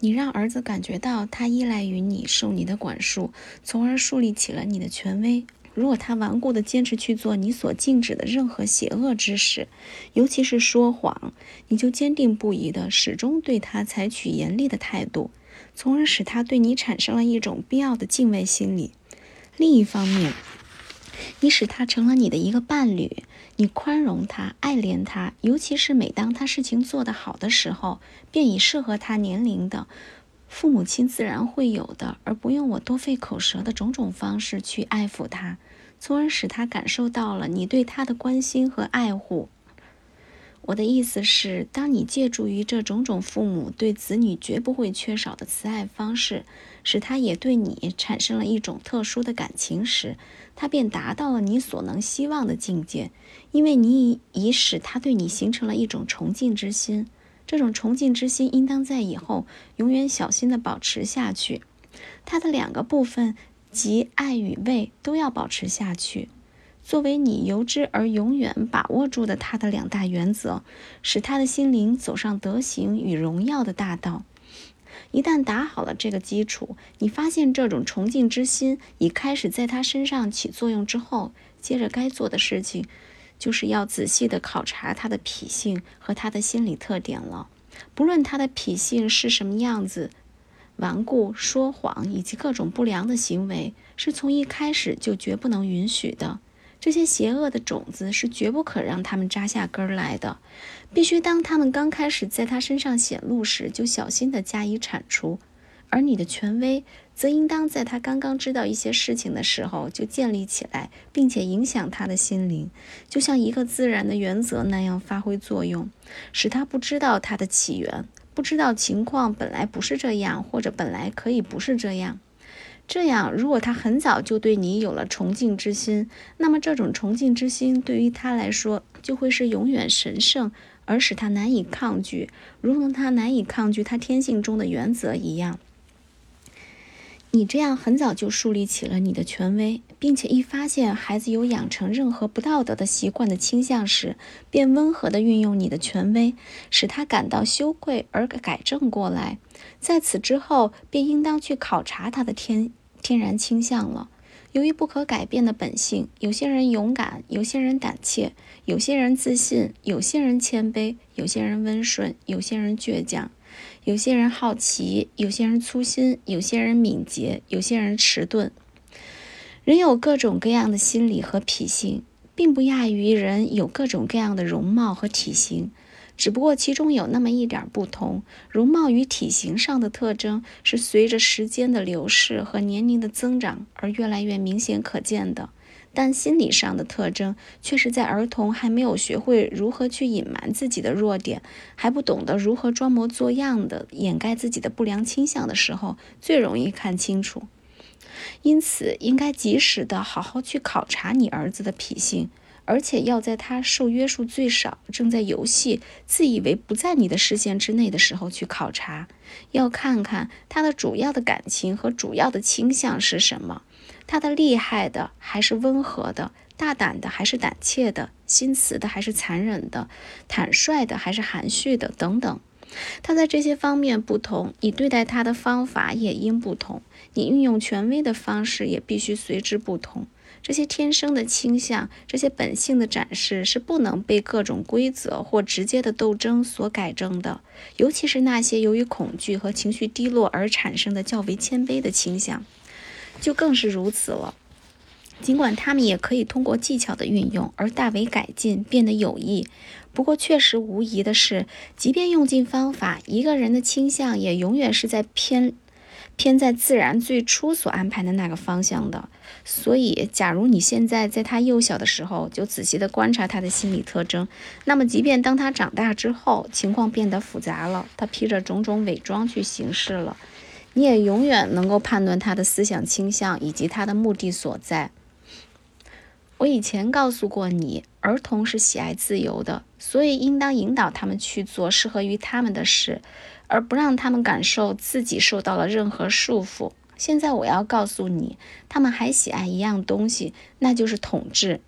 你让儿子感觉到他依赖于你，受你的管束，从而树立起了你的权威。如果他顽固地坚持去做你所禁止的任何邪恶之事，尤其是说谎，你就坚定不移地始终对他采取严厉的态度，从而使他对你产生了一种必要的敬畏心理。另一方面，你使他成了你的一个伴侣，你宽容他，爱怜他，尤其是每当他事情做得好的时候，便以适合他年龄的父母亲自然会有的，而不用我多费口舌的种种方式去爱抚他，从而使他感受到了你对他的关心和爱护。我的意思是，当你借助于这种种父母对子女绝不会缺少的慈爱方式，使他也对你产生了一种特殊的感情时，他便达到了你所能希望的境界，因为你已已使他对你形成了一种崇敬之心。这种崇敬之心应当在以后永远小心地保持下去。它的两个部分，即爱与畏，都要保持下去。作为你由之而永远把握住的他的两大原则，使他的心灵走上德行与荣耀的大道。一旦打好了这个基础，你发现这种崇敬之心已开始在他身上起作用之后，接着该做的事情，就是要仔细地考察他的脾性和他的心理特点了。不论他的脾性是什么样子，顽固、说谎以及各种不良的行为，是从一开始就绝不能允许的。这些邪恶的种子是绝不可让他们扎下根来的，必须当他们刚开始在他身上显露时，就小心地加以铲除。而你的权威，则应当在他刚刚知道一些事情的时候就建立起来，并且影响他的心灵，就像一个自然的原则那样发挥作用，使他不知道它的起源，不知道情况本来不是这样，或者本来可以不是这样。这样，如果他很早就对你有了崇敬之心，那么这种崇敬之心对于他来说就会是永远神圣，而使他难以抗拒，如同他难以抗拒他天性中的原则一样。你这样很早就树立起了你的权威，并且一发现孩子有养成任何不道德的习惯的倾向时，便温和地运用你的权威，使他感到羞愧而改正过来。在此之后，便应当去考察他的天。天然倾向了。由于不可改变的本性，有些人勇敢，有些人胆怯，有些人自信，有些人谦卑，有些人温顺，有些人倔强，有些人好奇，有些人粗心，有些人敏捷，有些人迟钝。人有各种各样的心理和脾性，并不亚于人有各种各样的容貌和体型。只不过其中有那么一点不同，容貌与体型上的特征是随着时间的流逝和年龄的增长而越来越明显可见的，但心理上的特征却是在儿童还没有学会如何去隐瞒自己的弱点，还不懂得如何装模作样的掩盖自己的不良倾向的时候最容易看清楚。因此，应该及时的好好去考察你儿子的脾性。而且要在他受约束最少、正在游戏、自以为不在你的视线之内的时候去考察，要看看他的主要的感情和主要的倾向是什么，他的厉害的还是温和的，大胆的还是胆怯的，心慈的还是残忍的，坦率的还是含蓄的，等等。他在这些方面不同，你对待他的方法也应不同，你运用权威的方式也必须随之不同。这些天生的倾向，这些本性的展示，是不能被各种规则或直接的斗争所改正的。尤其是那些由于恐惧和情绪低落而产生的较为谦卑的倾向，就更是如此了。尽管他们也可以通过技巧的运用而大为改进，变得有益。不过，确实无疑的是，即便用尽方法，一个人的倾向也永远是在偏。偏在自然最初所安排的那个方向的，所以，假如你现在在他幼小的时候就仔细地观察他的心理特征，那么，即便当他长大之后，情况变得复杂了，他披着种种伪装去行事了，你也永远能够判断他的思想倾向以及他的目的所在。我以前告诉过你，儿童是喜爱自由的，所以应当引导他们去做适合于他们的事。而不让他们感受自己受到了任何束缚。现在我要告诉你，他们还喜爱一样东西，那就是统治，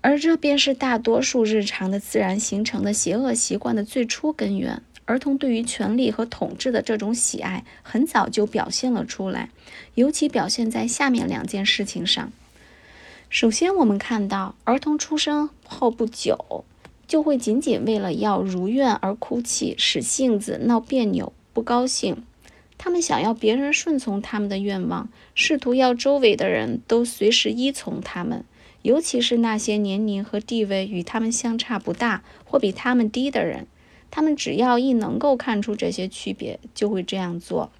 而这便是大多数日常的自然形成的邪恶习惯的最初根源。儿童对于权力和统治的这种喜爱很早就表现了出来，尤其表现在下面两件事情上。首先，我们看到儿童出生后不久，就会仅仅为了要如愿而哭泣，使性子闹别扭、不高兴。他们想要别人顺从他们的愿望，试图要周围的人都随时依从他们，尤其是那些年龄和地位与他们相差不大或比他们低的人。他们只要一能够看出这些区别，就会这样做。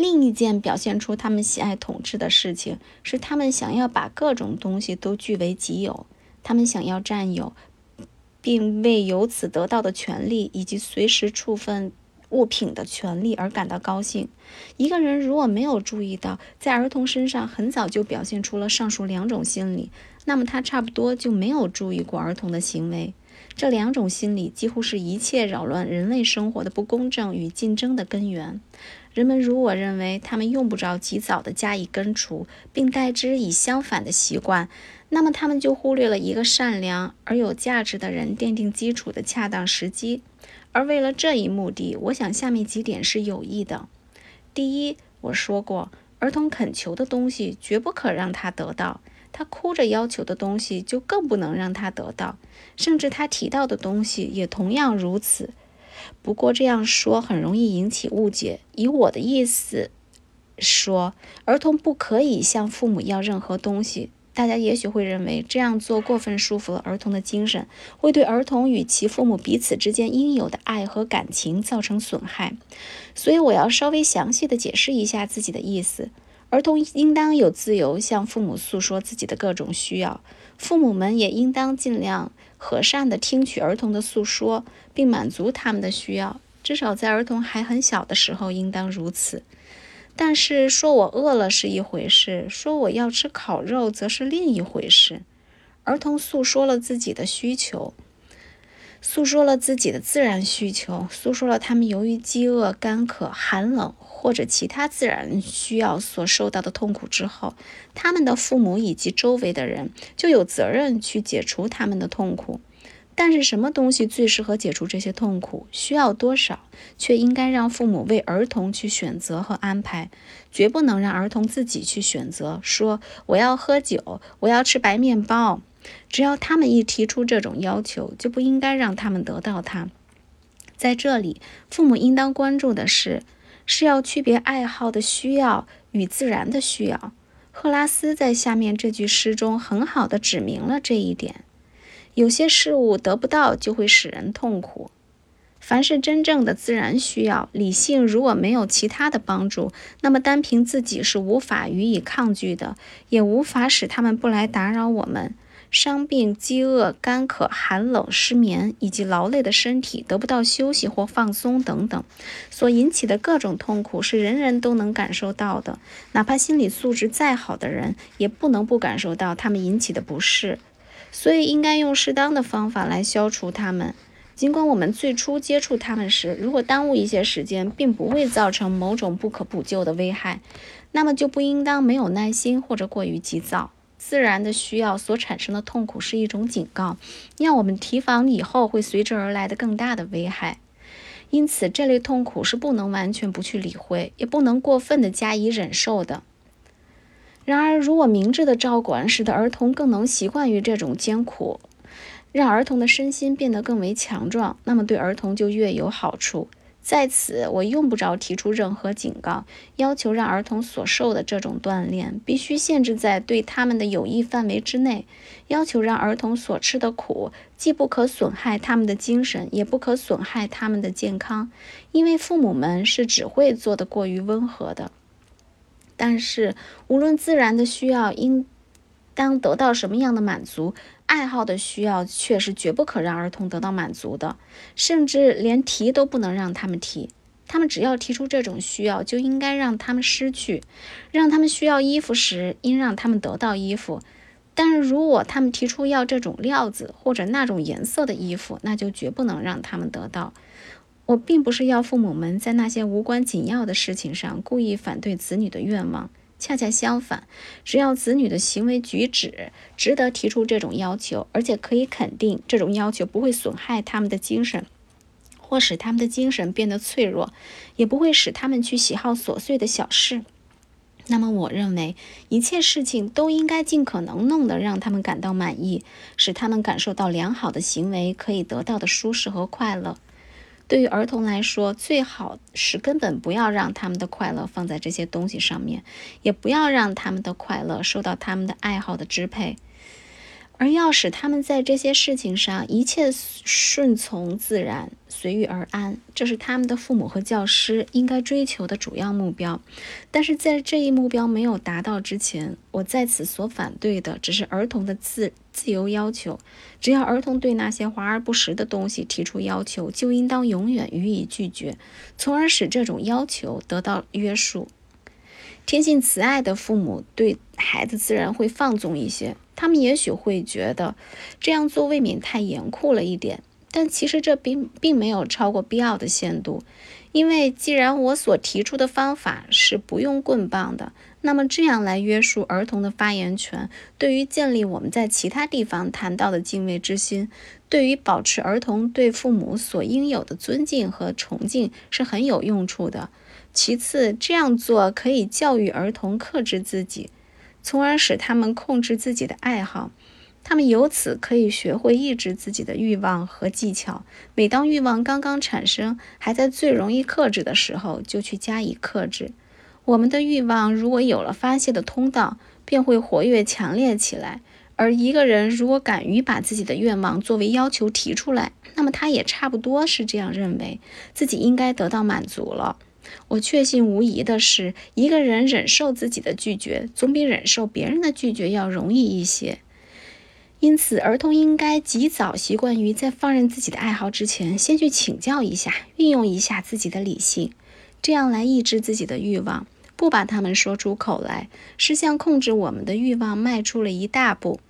另一件表现出他们喜爱统治的事情是，他们想要把各种东西都据为己有。他们想要占有，并为由此得到的权利以及随时处分物品的权利而感到高兴。一个人如果没有注意到，在儿童身上很早就表现出了上述两种心理，那么他差不多就没有注意过儿童的行为。这两种心理几乎是一切扰乱人类生活的不公正与竞争的根源。人们如果认为他们用不着及早的加以根除，并代之以相反的习惯，那么他们就忽略了一个善良而有价值的人奠定基础的恰当时机。而为了这一目的，我想下面几点是有益的。第一，我说过，儿童恳求的东西绝不可让他得到；他哭着要求的东西就更不能让他得到，甚至他提到的东西也同样如此。不过这样说很容易引起误解。以我的意思说，儿童不可以向父母要任何东西。大家也许会认为这样做过分束缚了儿童的精神，会对儿童与其父母彼此之间应有的爱和感情造成损害。所以我要稍微详细的解释一下自己的意思。儿童应当有自由向父母诉说自己的各种需要，父母们也应当尽量。和善地听取儿童的诉说，并满足他们的需要，至少在儿童还很小的时候应当如此。但是说我饿了是一回事，说我要吃烤肉则是另一回事。儿童诉说了自己的需求，诉说了自己的自然需求，诉说了他们由于饥饿、干渴、寒冷。或者其他自然需要所受到的痛苦之后，他们的父母以及周围的人就有责任去解除他们的痛苦。但是，什么东西最适合解除这些痛苦，需要多少，却应该让父母为儿童去选择和安排，绝不能让儿童自己去选择。说我要喝酒，我要吃白面包，只要他们一提出这种要求，就不应该让他们得到它。在这里，父母应当关注的是。是要区别爱好的需要与自然的需要。赫拉斯在下面这句诗中很好的指明了这一点。有些事物得不到就会使人痛苦。凡是真正的自然需要，理性如果没有其他的帮助，那么单凭自己是无法予以抗拒的，也无法使他们不来打扰我们。伤病、饥饿、干渴、寒冷、失眠以及劳累的身体得不到休息或放松等等，所引起的各种痛苦是人人都能感受到的。哪怕心理素质再好的人，也不能不感受到他们引起的不适。所以，应该用适当的方法来消除他们。尽管我们最初接触他们时，如果耽误一些时间，并不会造成某种不可补救的危害，那么就不应当没有耐心或者过于急躁。自然的需要所产生的痛苦是一种警告，让我们提防以后会随之而来的更大的危害。因此，这类痛苦是不能完全不去理会，也不能过分的加以忍受的。然而，如果明智的照管使得儿童更能习惯于这种艰苦，让儿童的身心变得更为强壮，那么对儿童就越有好处。在此，我用不着提出任何警告，要求让儿童所受的这种锻炼必须限制在对他们的有益范围之内，要求让儿童所吃的苦既不可损害他们的精神，也不可损害他们的健康，因为父母们是只会做得过于温和的。但是，无论自然的需要应当得到什么样的满足。爱好的需要却是绝不可让儿童得到满足的，甚至连提都不能让他们提。他们只要提出这种需要，就应该让他们失去。让他们需要衣服时，应让他们得到衣服。但是如果他们提出要这种料子或者那种颜色的衣服，那就绝不能让他们得到。我并不是要父母们在那些无关紧要的事情上故意反对子女的愿望。恰恰相反，只要子女的行为举止值得提出这种要求，而且可以肯定这种要求不会损害他们的精神或使他们的精神变得脆弱，也不会使他们去喜好琐碎的小事。那么，我认为一切事情都应该尽可能弄得让他们感到满意，使他们感受到良好的行为可以得到的舒适和快乐。对于儿童来说，最好是根本不要让他们的快乐放在这些东西上面，也不要让他们的快乐受到他们的爱好的支配。而要使他们在这些事情上一切顺从自然、随遇而安，这是他们的父母和教师应该追求的主要目标。但是在这一目标没有达到之前，我在此所反对的只是儿童的自自由要求。只要儿童对那些华而不实的东西提出要求，就应当永远予以拒绝，从而使这种要求得到约束。天性慈爱的父母对孩子自然会放纵一些。他们也许会觉得这样做未免太严酷了一点，但其实这并并没有超过必要的限度。因为既然我所提出的方法是不用棍棒的，那么这样来约束儿童的发言权，对于建立我们在其他地方谈到的敬畏之心，对于保持儿童对父母所应有的尊敬和崇敬是很有用处的。其次，这样做可以教育儿童克制自己。从而使他们控制自己的爱好，他们由此可以学会抑制自己的欲望和技巧。每当欲望刚刚产生，还在最容易克制的时候，就去加以克制。我们的欲望如果有了发泄的通道，便会活跃强烈起来。而一个人如果敢于把自己的愿望作为要求提出来，那么他也差不多是这样认为自己应该得到满足了。我确信无疑的是，一个人忍受自己的拒绝，总比忍受别人的拒绝要容易一些。因此，儿童应该及早习惯于在放任自己的爱好之前，先去请教一下，运用一下自己的理性，这样来抑制自己的欲望，不把他们说出口来，是向控制我们的欲望迈出了一大步。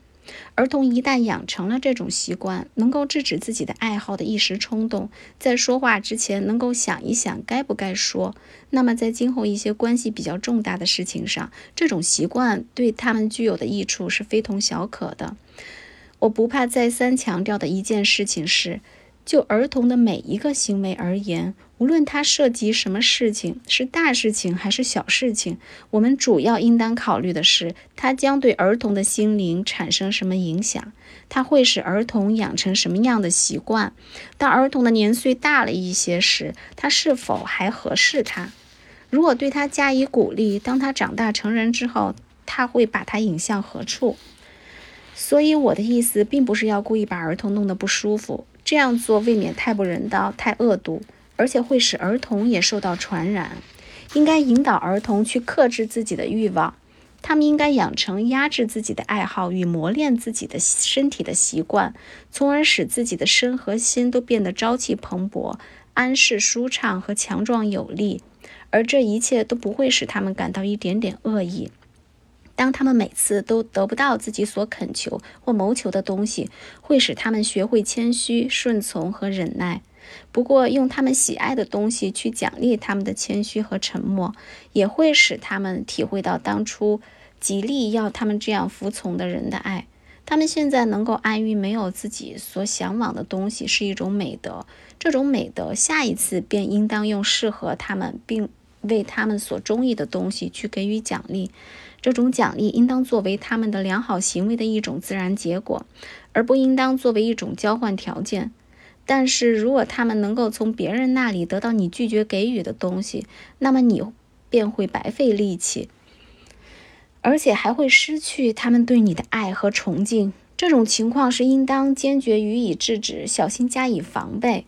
儿童一旦养成了这种习惯，能够制止自己的爱好的一时冲动，在说话之前能够想一想该不该说，那么在今后一些关系比较重大的事情上，这种习惯对他们具有的益处是非同小可的。我不怕再三强调的一件事情是。就儿童的每一个行为而言，无论他涉及什么事情，是大事情还是小事情，我们主要应当考虑的是，他将对儿童的心灵产生什么影响，他会使儿童养成什么样的习惯。当儿童的年岁大了一些时，他是否还合适他？如果对他加以鼓励，当他长大成人之后，他会把他引向何处？所以我的意思并不是要故意把儿童弄得不舒服。这样做未免太不人道、太恶毒，而且会使儿童也受到传染。应该引导儿童去克制自己的欲望，他们应该养成压制自己的爱好与磨练自己的身体的习惯，从而使自己的身和心都变得朝气蓬勃、安适舒畅和强壮有力。而这一切都不会使他们感到一点点恶意。当他们每次都得不到自己所恳求或谋求的东西，会使他们学会谦虚、顺从和忍耐。不过，用他们喜爱的东西去奖励他们的谦虚和沉默，也会使他们体会到当初极力要他们这样服从的人的爱。他们现在能够安于没有自己所向往的东西，是一种美德。这种美德，下一次便应当用适合他们并为他们所中意的东西去给予奖励。这种奖励应当作为他们的良好行为的一种自然结果，而不应当作为一种交换条件。但是如果他们能够从别人那里得到你拒绝给予的东西，那么你便会白费力气，而且还会失去他们对你的爱和崇敬。这种情况是应当坚决予以制止，小心加以防备。